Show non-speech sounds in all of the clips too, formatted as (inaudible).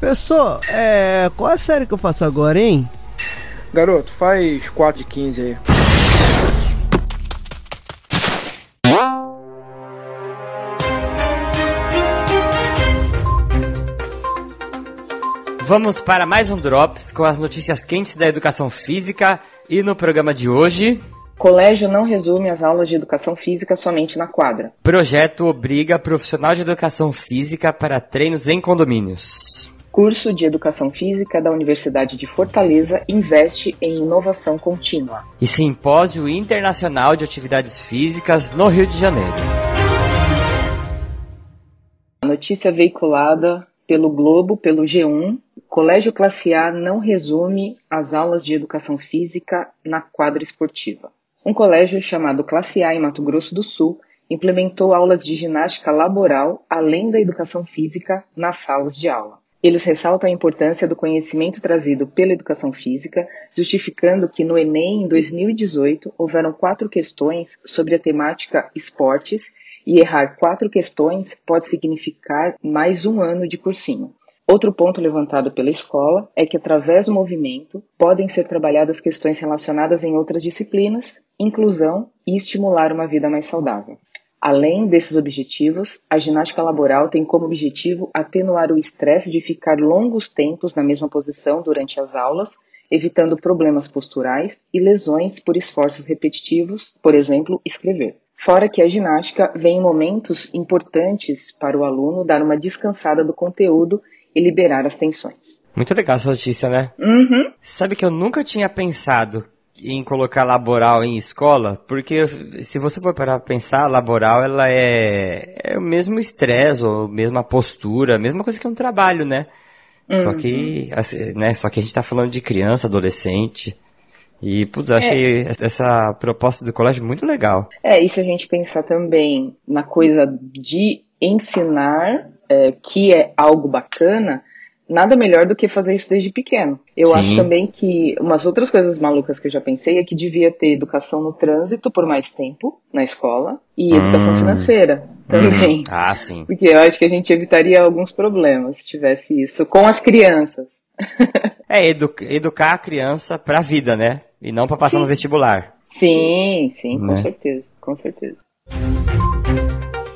Professor, é, qual a série que eu faço agora, hein? Garoto, faz 4 de 15 aí. Vamos para mais um Drops com as notícias quentes da educação física e no programa de hoje. Colégio não resume as aulas de educação física somente na quadra. Projeto obriga profissional de educação física para treinos em condomínios. Curso de Educação Física da Universidade de Fortaleza investe em inovação contínua. E Simpósio Internacional de Atividades Físicas no Rio de Janeiro. A notícia veiculada pelo Globo, pelo G1, Colégio Classe A não resume as aulas de educação física na quadra esportiva. Um colégio chamado Classe A em Mato Grosso do Sul implementou aulas de ginástica laboral além da educação física nas salas de aula. Eles ressaltam a importância do conhecimento trazido pela educação física, justificando que no Enem em 2018 houveram quatro questões sobre a temática esportes e errar quatro questões pode significar mais um ano de cursinho. Outro ponto levantado pela escola é que, através do movimento, podem ser trabalhadas questões relacionadas em outras disciplinas, inclusão e estimular uma vida mais saudável. Além desses objetivos, a ginástica laboral tem como objetivo atenuar o estresse de ficar longos tempos na mesma posição durante as aulas, evitando problemas posturais e lesões por esforços repetitivos, por exemplo, escrever. Fora que a ginástica vem em momentos importantes para o aluno dar uma descansada do conteúdo e liberar as tensões. Muito legal essa notícia, né? Uhum. Sabe que eu nunca tinha pensado em colocar laboral em escola, porque se você for parar pra pensar, laboral ela é, é o mesmo estresse, ou a mesma postura, a mesma coisa que um trabalho, né? Uhum. Só que, assim, né, só que a gente tá falando de criança, adolescente. E, putz, eu achei É. essa proposta do colégio muito legal. É, e se a gente pensar também na coisa de ensinar, é, que é algo bacana, nada melhor do que fazer isso desde pequeno. Eu Sim. acho também que umas outras coisas malucas que eu já pensei é que devia ter educação no trânsito por mais tempo na escola e educação Hum. financeira também. Uhum. Ah, sim. Porque eu acho que a gente evitaria alguns problemas se tivesse isso com as crianças. (laughs) É edu- educar a criança pra vida, né? E não pra passar Sim. no vestibular. Sim, sim, com Né? certeza, com certeza.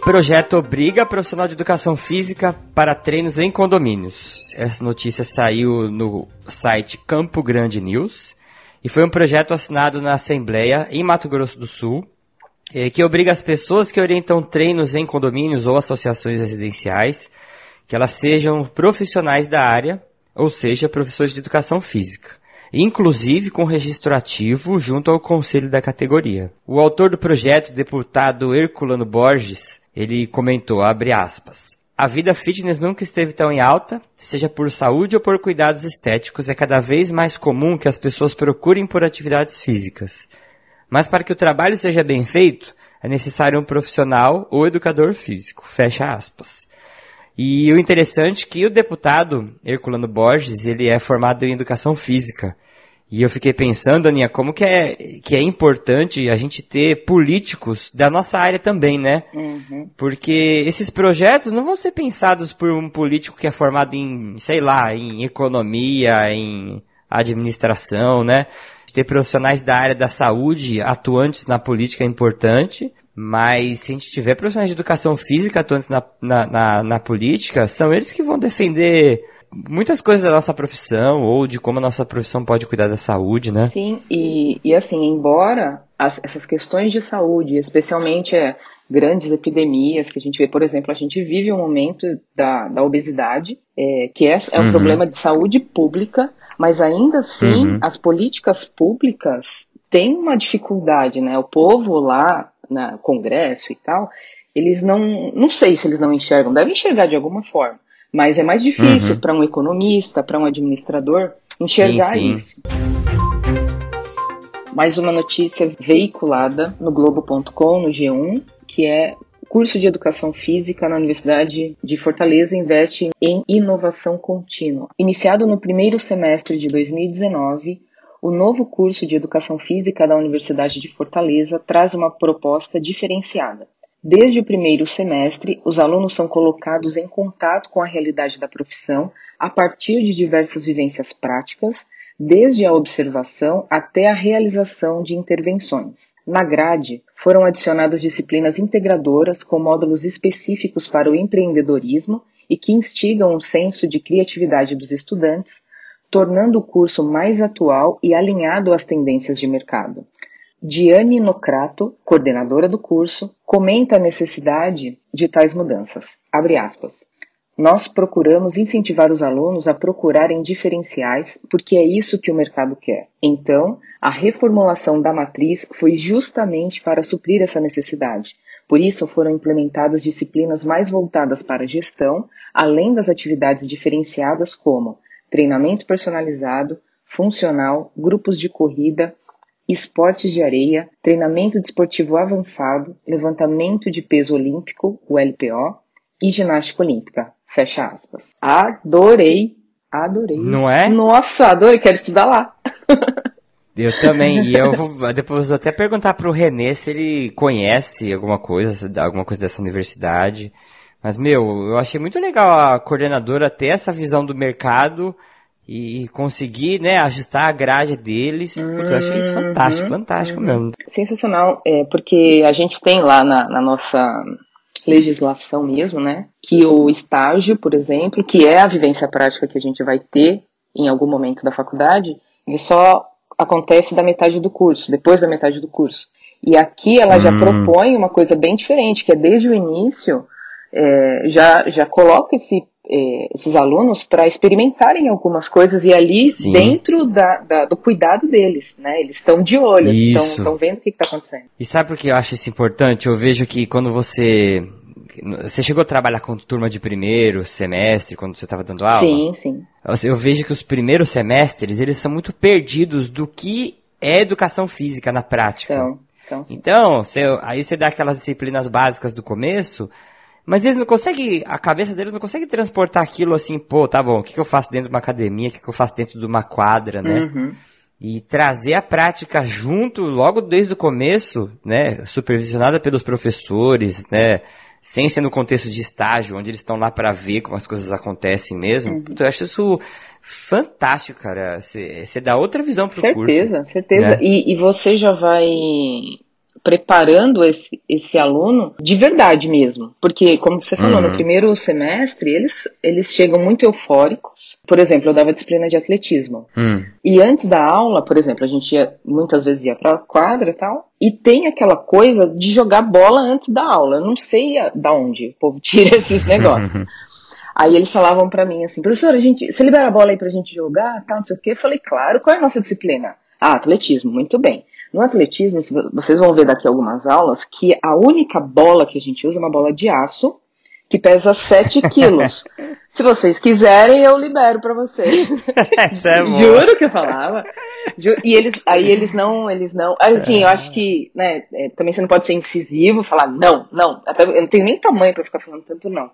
Projeto obriga profissional de educação física para treinos em condomínios. Essa notícia saiu no site Campo Grande News e foi um projeto assinado na Assembleia em Mato Grosso do Sul, eh, que obriga as pessoas que orientam treinos em condomínios ou associações residenciais que elas sejam profissionais da área, ou seja, professores de educação física, inclusive com registro ativo junto ao conselho da categoria. O autor do projeto, deputado Herculano Borges, ele comentou, abre aspas, a vida fitness nunca esteve tão em alta, seja por saúde ou por cuidados estéticos, é cada vez mais comum que as pessoas procurem por atividades físicas. Mas para que o trabalho seja bem feito, é necessário um profissional ou educador físico. Fecha aspas. E o interessante é que o deputado Herculano Borges, ele é formado em educação física. E eu fiquei pensando, Aninha, como que é, que é importante a gente ter políticos da nossa área também, né? Uhum. Porque esses projetos não vão ser pensados por um político que é formado em, sei lá, em economia, em administração, né? Ter profissionais da área da saúde atuantes na política é importante, mas se a gente tiver profissionais de educação física atuantes na, na, na, na política, são eles que vão defender muitas coisas da nossa profissão ou de como a nossa profissão pode cuidar da saúde, né? Sim, e, e assim, embora as- essas questões de saúde, especialmente é, grandes epidemias que a gente vê, por exemplo, a gente vive um momento da, da obesidade, é, que é, é um Uhum. problema de saúde pública, mas ainda assim Uhum. as políticas públicas têm uma dificuldade, né? O povo lá, no Congresso e tal, eles não, não sei se eles não enxergam, devem enxergar de alguma forma, mas é mais difícil Uhum. para um economista, para um administrador enxergar sim. isso. Mais uma notícia veiculada no Globo.com, no G1, que é curso de Educação Física na Universidade de Fortaleza investe em inovação contínua. Iniciado no primeiro semestre de 2019, o novo curso de Educação Física da Universidade de Fortaleza traz uma proposta diferenciada. Desde o primeiro semestre, os alunos são colocados em contato com a realidade da profissão a partir de diversas vivências práticas, desde a observação até a realização de intervenções. Na grade, foram adicionadas disciplinas integradoras com módulos específicos para o empreendedorismo e que instigam o senso de criatividade dos estudantes, tornando o curso mais atual e alinhado às tendências de mercado. Diane Nocrato, coordenadora do curso, comenta a necessidade de tais mudanças. Abre aspas. Nós procuramos incentivar os alunos a procurarem diferenciais, porque é isso que o mercado quer. Então, a reformulação da matriz foi justamente para suprir essa necessidade. Por isso, foram implementadas disciplinas mais voltadas para gestão, além das atividades diferenciadas como treinamento personalizado, funcional, grupos de corrida, esportes de areia, treinamento desportivo avançado, levantamento de peso olímpico, o LPO, e ginástica olímpica. Fecha aspas. Adorei, adorei. Não é? Nossa, adorei, quero estudar lá. Eu também, e eu vou (laughs) depois vou até perguntar pro Renê se ele conhece alguma coisa, alguma coisa dessa universidade. Mas, meu, eu achei muito legal a coordenadora ter essa visão do mercado e conseguir, né, ajustar a grade deles. Putz, eu achei isso fantástico, Uhum, fantástico uhum. mesmo. Sensacional, é, porque a gente tem lá na, na nossa legislação mesmo, né, que o estágio, por exemplo, que é a vivência prática que a gente vai ter em algum momento da faculdade, ele só acontece da metade do curso, depois da metade do curso. E aqui ela já Hum. propõe uma coisa bem diferente, que é desde o início, é, já, já coloca esse, é, esses alunos para experimentarem algumas coisas e ali Sim. dentro da, da- do cuidado deles, né? Eles estão de olho, estão vendo o que está acontecendo. E sabe por que eu acho isso importante? Eu vejo que quando você. Você chegou a trabalhar com turma de primeiro semestre, quando você estava dando aula? Sim, sim. Eu- Eu vejo que os primeiros semestres, eles são muito perdidos do que é educação física na prática. São, são. sim. Então, você- aí você dá aquelas disciplinas básicas do começo, mas eles não conseguem, a cabeça deles não consegue transportar aquilo assim, pô, tá bom, o que, que eu faço dentro de uma academia, o que, que eu faço dentro de uma quadra, né? Uhum. E trazer a prática junto, logo desde o começo, né? Supervisionada pelos professores, né? Sem ser no contexto de estágio, onde eles estão lá para ver como as coisas acontecem mesmo. Uhum. Puta, eu acho isso fantástico, cara. Você dá outra visão pro curso. Certeza, certeza. né? E, e você já vai preparando esse, esse aluno de verdade mesmo. Porque, como você falou, Uhum. no primeiro semestre, eles, eles chegam muito eufóricos. Por exemplo, eu dava disciplina de atletismo. Hum. E antes da aula, por exemplo, a gente ia, muitas vezes ia pra quadra e tal, e tem aquela coisa de jogar bola antes da aula. Eu não sei a- da onde o povo (laughs) tira esses negócios. (laughs) Aí eles falavam pra mim assim, professora, a gente, você libera a bola aí pra gente jogar, tal, não sei o quê. Eu falei, claro, qual é a nossa disciplina? Ah, atletismo, muito bem. No atletismo, vocês vão ver daqui algumas aulas, que a única bola que a gente usa é uma bola de aço, que pesa 7 (laughs) quilos. Se vocês quiserem, eu libero pra vocês. (laughs) Essa é boa. Juro que eu falava. E eles, aí eles não, eles não. Assim, eu acho que, né, é, também você não pode ser incisivo, falar não, não. Até, eu não tenho nem tamanho pra ficar falando tanto não.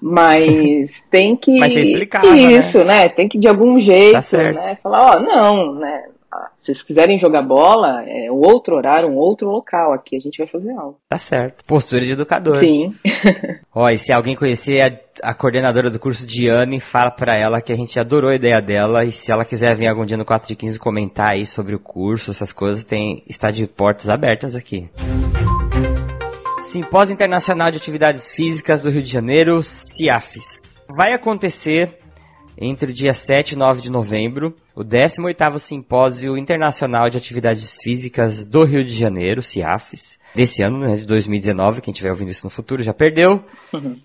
Mas tem que. (laughs) Mas você explicava, Isso, né? Tem que de algum jeito, Tá certo. né? Falar, ó, não, né? Se vocês quiserem jogar bola, é um outro horário, um outro local. Aqui a gente vai fazer aula. Tá certo. Postura de educador. Sim. (laughs) Ó, e se alguém conhecer a, a coordenadora do curso Diane, fala pra ela que a gente adorou a ideia dela e se ela quiser vir algum dia no 4 de 15 comentar aí sobre o curso, essas coisas, tem está de portas abertas aqui. Simpósio Internacional de Atividades Físicas do Rio de Janeiro, CIAFES. Vai acontecer entre o dia 7 e 9 de novembro, o 18º Simpósio Internacional de Atividades Físicas do Rio de Janeiro, CIAFES, desse ano, né, de 2019, quem estiver ouvindo isso no futuro já perdeu.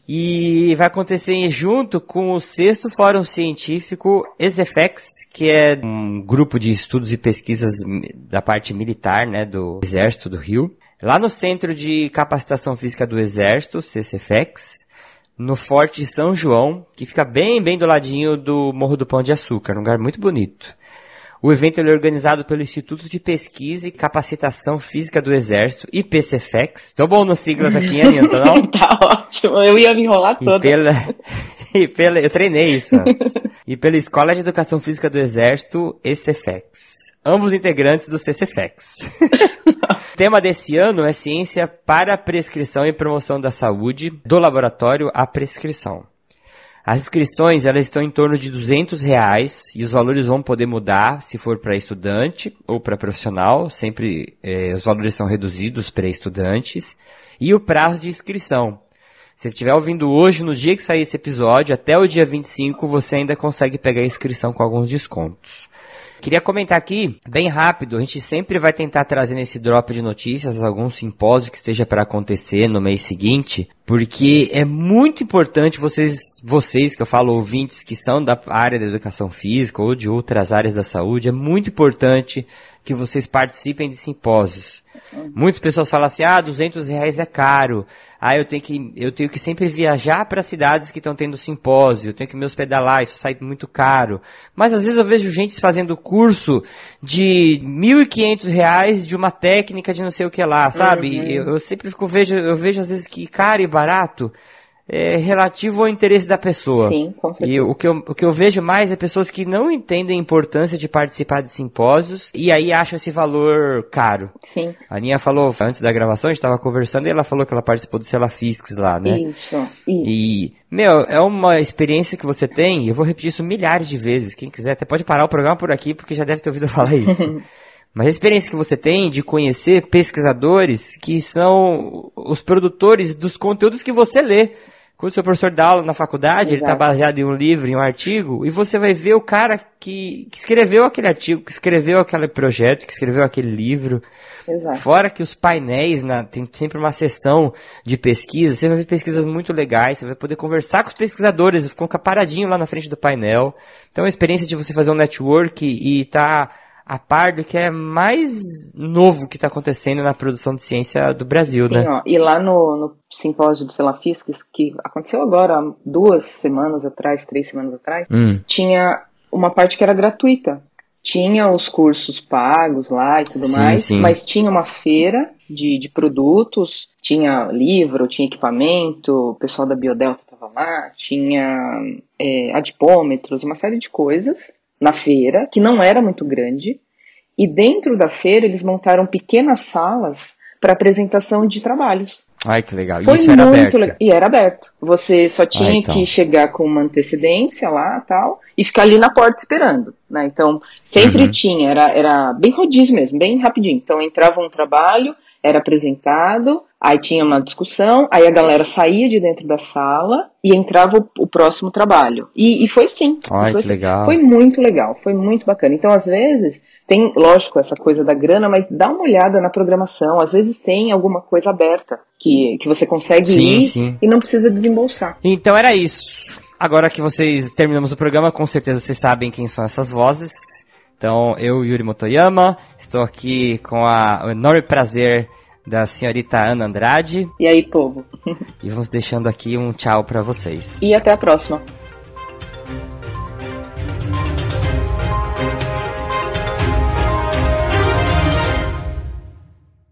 E vai acontecer junto com o sexto Fórum Científico ESEFEX, que é um grupo de estudos e pesquisas da parte militar, né, do Exército do Rio. Lá no Centro de Capacitação Física do Exército, CCFEX, no Forte de São João, que fica bem, bem do ladinho do Morro do Pão de Açúcar, um lugar muito bonito. O evento é organizado pelo Instituto de Pesquisa e Capacitação Física do Exército, IPCFEX. Tô bom nas siglas aqui, hein, Anitta, não? (laughs) tá ótimo. Eu ia me enrolar E toda. pela, (laughs) e pela, eu treinei isso antes. e pela Escola de Educação Física do Exército, ECFEX. Ambos integrantes do CCFEX. o (laughs) tema desse ano é Ciência para a Prescrição e Promoção da Saúde, do laboratório à prescrição. As inscrições elas estão em torno de 200 reais e os valores vão poder mudar se for para estudante ou para profissional. Sempre eh, os valores são reduzidos para estudantes e o prazo de inscrição. Se estiver ouvindo hoje, no dia que sair esse episódio, até o dia 25, você ainda consegue pegar a inscrição com alguns descontos. Queria comentar aqui, bem rápido, a gente sempre vai tentar trazer nesse drop de notícias algum simpósio que esteja para acontecer no mês seguinte, porque é muito importante vocês, vocês que eu falo ouvintes que são da área da educação física ou de outras áreas da saúde, é muito importante que vocês participem de simpósios. Muitas pessoas falam assim, ah, 200 reais é caro. Ah, eu tenho que, eu tenho que sempre viajar para cidades que estão tendo simpósio, eu tenho que me hospedar lá, isso sai muito caro. Mas às vezes eu vejo gente fazendo curso de 1.500 reais de uma técnica de não sei o que lá, sabe? Uhum. Eu, eu sempre fico, vejo, eu vejo às vezes que caro e barato é, relativo ao interesse da pessoa. Sim, com certeza. E o que, eu, o que eu vejo mais é pessoas que não entendem a importância de participar de simpósios e aí acham esse valor caro. Sim. A Aninha falou, antes da gravação, a gente estava conversando e ela falou que ela participou do Celafiscs lá, né? Isso, isso. E, meu, é uma experiência que você tem, e eu vou repetir isso milhares de vezes. Quem quiser até pode parar o programa por aqui, porque já deve ter ouvido falar isso. (laughs) Mas a experiência que você tem de conhecer pesquisadores que são os produtores dos conteúdos que você lê. Quando o seu professor dá aula na faculdade, Exato. ele está baseado em um livro, em um artigo, e você vai ver o cara que, que, escreveu aquele artigo, que escreveu aquele projeto, que escreveu aquele livro. Exato. Fora que os painéis, na, tem sempre uma sessão de pesquisa, você vai ver pesquisas muito legais, você vai poder conversar com os pesquisadores, ficam paradinho lá na frente do painel. Então a experiência de você fazer um network e estar tá a par do que é mais novo que está acontecendo na produção de ciência do Brasil, Sim, né? Ó, e lá no, no simpósio do Celafisques, que aconteceu agora, duas semanas atrás, três semanas atrás, hum. tinha uma parte que era gratuita. Tinha os cursos pagos lá e tudo sim, mais, sim. mas tinha uma feira de, de produtos, tinha livro, tinha equipamento, o pessoal da Biodelta estava lá, tinha é, adipômetros, uma série de coisas na feira, que não era muito grande, e dentro da feira eles montaram pequenas salas para apresentação de trabalhos. Ai, que legal. Foi Isso era muito legal. E era aberto. Você só tinha Ah, então. que chegar com uma antecedência lá tal, e ficar ali na porta esperando. Né? Então, sempre Uhum. tinha, era, era bem rodízio mesmo, bem rapidinho. Então, entrava um trabalho, era apresentado, aí tinha uma discussão, aí a galera saía de dentro da sala e entrava o, o próximo trabalho. E, e foi assim. Ai, foi que legal. Foi muito legal, foi muito bacana. Então, às vezes, tem, lógico, essa coisa da grana, mas dá uma olhada na programação. Às vezes tem alguma coisa aberta que, que você consegue Sim, ir sim. e não precisa desembolsar. Então era isso. Agora que vocês terminamos o programa, com certeza vocês sabem quem são essas vozes. Então, eu, Yuri Motoyama, estou aqui com a, o enorme prazer da senhorita Ana Andrade E aí, povo? e vamos deixando aqui um tchau para vocês. E até a próxima.